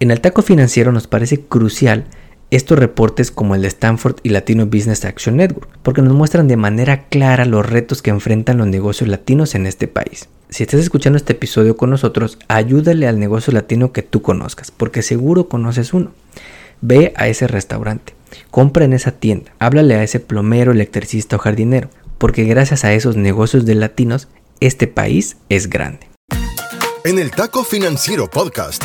En el taco financiero nos parece crucial estos reportes como el de Stanford y Latino Business Action Network, porque nos muestran de manera clara los retos que enfrentan los negocios latinos en este país. Si estás escuchando este episodio con nosotros, ayúdale al negocio latino que tú conozcas, porque seguro conoces uno. Ve a ese restaurante, compra en esa tienda, háblale a ese plomero, electricista o jardinero, porque gracias a esos negocios de latinos, este país es grande. En el Taco Financiero Podcast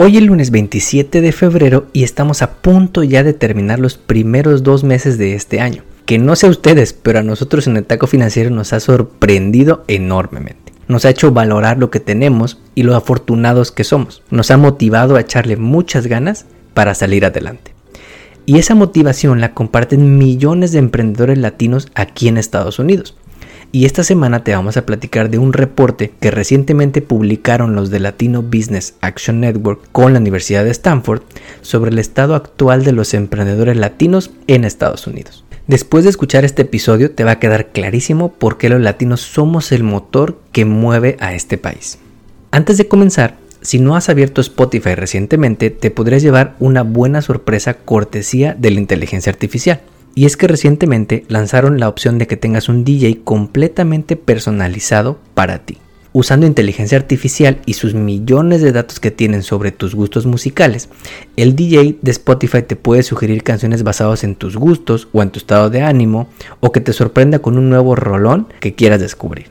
Hoy es lunes 27 de febrero y estamos a punto ya de terminar los primeros dos meses de este año. Que no sé ustedes, pero a nosotros en el taco financiero nos ha sorprendido enormemente. Nos ha hecho valorar lo que tenemos y lo afortunados que somos. Nos ha motivado a echarle muchas ganas para salir adelante. Y esa motivación la comparten millones de emprendedores latinos aquí en Estados Unidos y esta semana te vamos a platicar de un reporte que recientemente publicaron los de Latino Business Action Network con la Universidad de Stanford sobre el estado actual de los emprendedores latinos en Estados Unidos. Después de escuchar este episodio te va a quedar clarísimo por qué los latinos somos el motor que mueve a este país. Antes de comenzar, si no has abierto Spotify recientemente, te podrías llevar una buena sorpresa cortesía de la inteligencia artificial. Y es que recientemente lanzaron la opción de que tengas un DJ completamente personalizado para ti. Usando inteligencia artificial y sus millones de datos que tienen sobre tus gustos musicales, el DJ de Spotify te puede sugerir canciones basadas en tus gustos o en tu estado de ánimo o que te sorprenda con un nuevo rolón que quieras descubrir.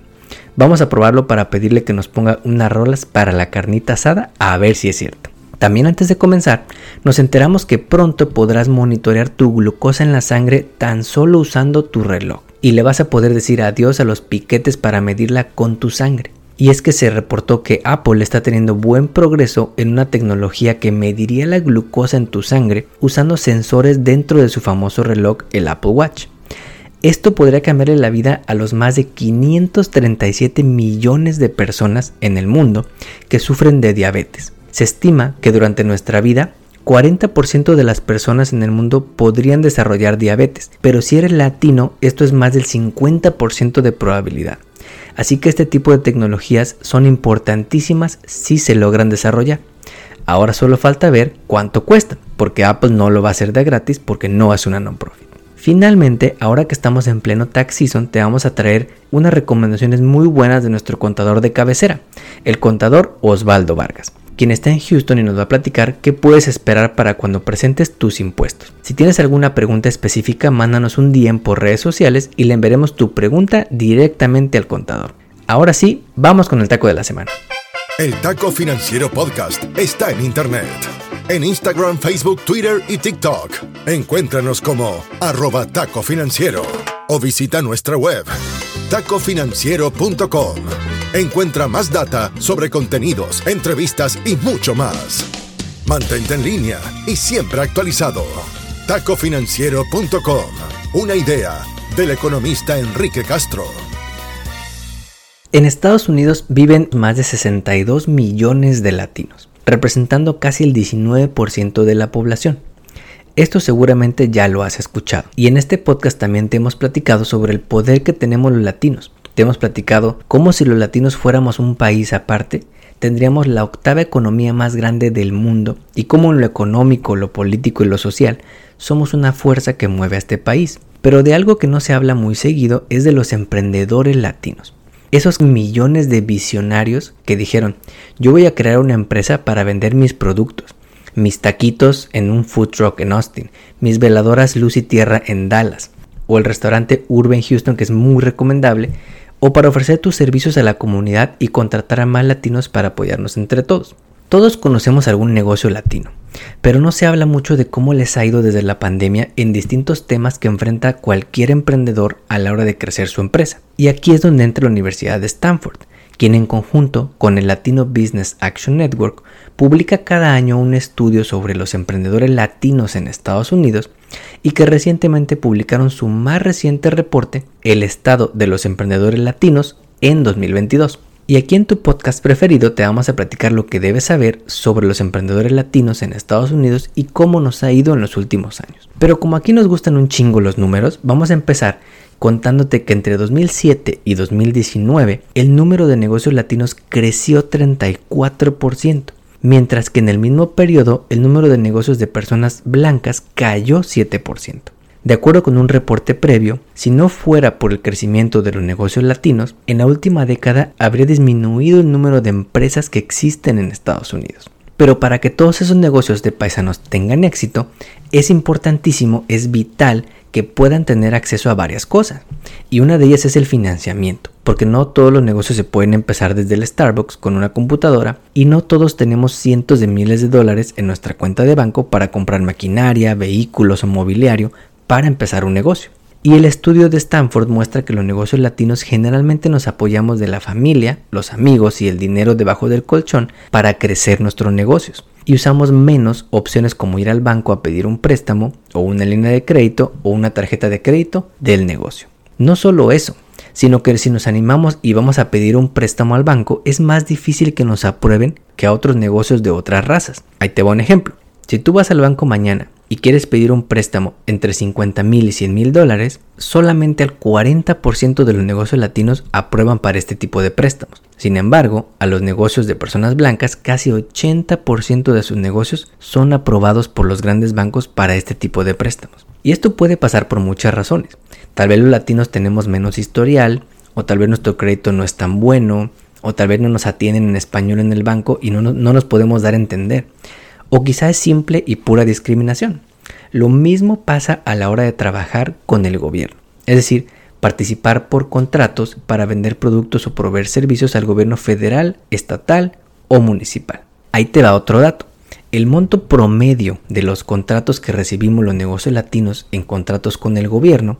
Vamos a probarlo para pedirle que nos ponga unas rolas para la carnita asada a ver si es cierto. También antes de comenzar, nos enteramos que pronto podrás monitorear tu glucosa en la sangre tan solo usando tu reloj y le vas a poder decir adiós a los piquetes para medirla con tu sangre. Y es que se reportó que Apple está teniendo buen progreso en una tecnología que mediría la glucosa en tu sangre usando sensores dentro de su famoso reloj, el Apple Watch. Esto podría cambiarle la vida a los más de 537 millones de personas en el mundo que sufren de diabetes. Se estima que durante nuestra vida 40% de las personas en el mundo podrían desarrollar diabetes, pero si eres latino esto es más del 50% de probabilidad. Así que este tipo de tecnologías son importantísimas si se logran desarrollar. Ahora solo falta ver cuánto cuesta, porque Apple no lo va a hacer de gratis porque no es una non-profit. Finalmente, ahora que estamos en pleno tax season, te vamos a traer unas recomendaciones muy buenas de nuestro contador de cabecera, el contador Osvaldo Vargas quien está en Houston y nos va a platicar qué puedes esperar para cuando presentes tus impuestos. Si tienes alguna pregunta específica, mándanos un DM por redes sociales y le enviaremos tu pregunta directamente al contador. Ahora sí, vamos con el taco de la semana. El Taco Financiero Podcast está en Internet. En Instagram, Facebook, Twitter y TikTok. Encuéntranos como arroba taco financiero o visita nuestra web tacofinanciero.com. Encuentra más data sobre contenidos, entrevistas y mucho más. Mantente en línea y siempre actualizado. Tacofinanciero.com. Una idea del economista Enrique Castro. En Estados Unidos viven más de 62 millones de latinos, representando casi el 19% de la población. Esto seguramente ya lo has escuchado. Y en este podcast también te hemos platicado sobre el poder que tenemos los latinos te hemos platicado cómo si los latinos fuéramos un país aparte, tendríamos la octava economía más grande del mundo y cómo en lo económico, lo político y lo social somos una fuerza que mueve a este país. Pero de algo que no se habla muy seguido es de los emprendedores latinos. Esos millones de visionarios que dijeron, yo voy a crear una empresa para vender mis productos, mis taquitos en un food truck en Austin, mis veladoras luz y tierra en Dallas, o el restaurante Urban Houston que es muy recomendable, o para ofrecer tus servicios a la comunidad y contratar a más latinos para apoyarnos entre todos. Todos conocemos algún negocio latino, pero no se habla mucho de cómo les ha ido desde la pandemia en distintos temas que enfrenta cualquier emprendedor a la hora de crecer su empresa. Y aquí es donde entra la Universidad de Stanford, quien en conjunto con el Latino Business Action Network publica cada año un estudio sobre los emprendedores latinos en Estados Unidos y que recientemente publicaron su más reciente reporte, El estado de los emprendedores latinos en 2022. Y aquí en tu podcast preferido te vamos a platicar lo que debes saber sobre los emprendedores latinos en Estados Unidos y cómo nos ha ido en los últimos años. Pero como aquí nos gustan un chingo los números, vamos a empezar contándote que entre 2007 y 2019 el número de negocios latinos creció 34%, mientras que en el mismo periodo el número de negocios de personas blancas cayó 7%. De acuerdo con un reporte previo, si no fuera por el crecimiento de los negocios latinos, en la última década habría disminuido el número de empresas que existen en Estados Unidos. Pero para que todos esos negocios de paisanos tengan éxito, es importantísimo, es vital que puedan tener acceso a varias cosas. Y una de ellas es el financiamiento, porque no todos los negocios se pueden empezar desde el Starbucks con una computadora y no todos tenemos cientos de miles de dólares en nuestra cuenta de banco para comprar maquinaria, vehículos o mobiliario para empezar un negocio. Y el estudio de Stanford muestra que los negocios latinos generalmente nos apoyamos de la familia, los amigos y el dinero debajo del colchón para crecer nuestros negocios. Y usamos menos opciones como ir al banco a pedir un préstamo o una línea de crédito o una tarjeta de crédito del negocio. No solo eso, sino que si nos animamos y vamos a pedir un préstamo al banco, es más difícil que nos aprueben que a otros negocios de otras razas. Ahí te voy un ejemplo. Si tú vas al banco mañana y quieres pedir un préstamo entre 50 mil y 100 mil dólares, solamente el 40% de los negocios latinos aprueban para este tipo de préstamos. Sin embargo, a los negocios de personas blancas, casi 80% de sus negocios son aprobados por los grandes bancos para este tipo de préstamos. Y esto puede pasar por muchas razones. Tal vez los latinos tenemos menos historial, o tal vez nuestro crédito no es tan bueno, o tal vez no nos atienden en español en el banco y no, no nos podemos dar a entender o quizá es simple y pura discriminación. Lo mismo pasa a la hora de trabajar con el gobierno, es decir, participar por contratos para vender productos o proveer servicios al gobierno federal, estatal o municipal. Ahí te da otro dato. El monto promedio de los contratos que recibimos los negocios latinos en contratos con el gobierno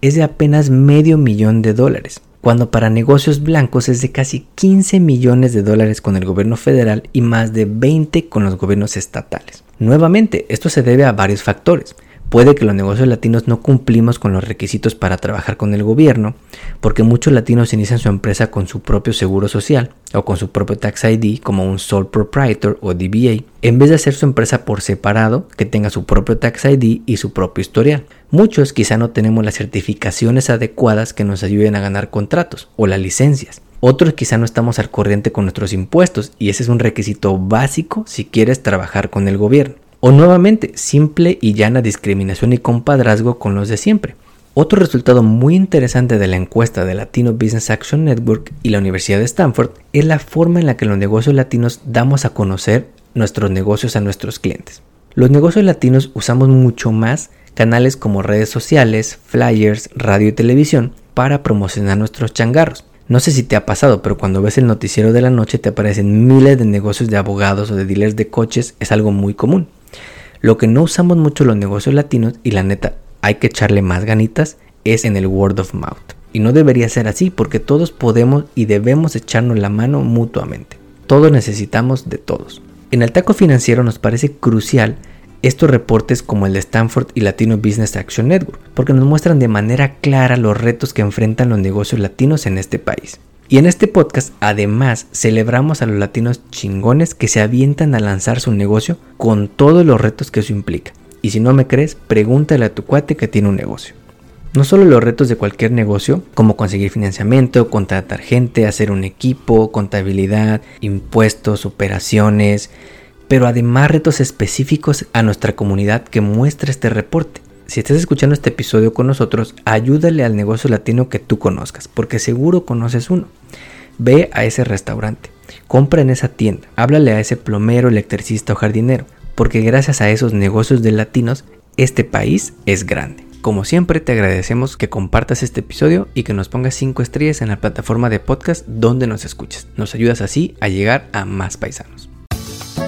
es de apenas medio millón de dólares, cuando para negocios blancos es de casi 15 millones de dólares con el gobierno federal y más de 20 con los gobiernos estatales. Nuevamente, esto se debe a varios factores. Puede que los negocios latinos no cumplimos con los requisitos para trabajar con el gobierno, porque muchos latinos inician su empresa con su propio seguro social o con su propio tax ID como un sole proprietor o DBA, en vez de hacer su empresa por separado, que tenga su propio tax ID y su propio historial. Muchos quizá no tenemos las certificaciones adecuadas que nos ayuden a ganar contratos o las licencias. Otros quizá no estamos al corriente con nuestros impuestos y ese es un requisito básico si quieres trabajar con el gobierno. O nuevamente, simple y llana discriminación y compadrazgo con los de siempre. Otro resultado muy interesante de la encuesta de Latino Business Action Network y la Universidad de Stanford es la forma en la que los negocios latinos damos a conocer nuestros negocios a nuestros clientes. Los negocios latinos usamos mucho más canales como redes sociales, flyers, radio y televisión para promocionar nuestros changarros. No sé si te ha pasado, pero cuando ves el noticiero de la noche te aparecen miles de negocios de abogados o de dealers de coches, es algo muy común. Lo que no usamos mucho los negocios latinos y la neta hay que echarle más ganitas es en el word of mouth. Y no debería ser así porque todos podemos y debemos echarnos la mano mutuamente. Todos necesitamos de todos. En el taco financiero nos parece crucial estos reportes como el de Stanford y Latino Business Action Network, porque nos muestran de manera clara los retos que enfrentan los negocios latinos en este país. Y en este podcast además celebramos a los latinos chingones que se avientan a lanzar su negocio con todos los retos que eso implica. Y si no me crees, pregúntale a tu cuate que tiene un negocio. No solo los retos de cualquier negocio, como conseguir financiamiento, contratar gente, hacer un equipo, contabilidad, impuestos, operaciones, pero además retos específicos a nuestra comunidad que muestra este reporte. Si estás escuchando este episodio con nosotros, ayúdale al negocio latino que tú conozcas, porque seguro conoces uno. Ve a ese restaurante, compra en esa tienda, háblale a ese plomero, electricista o jardinero, porque gracias a esos negocios de latinos, este país es grande. Como siempre te agradecemos que compartas este episodio y que nos pongas 5 estrellas en la plataforma de podcast donde nos escuches. Nos ayudas así a llegar a más paisanos.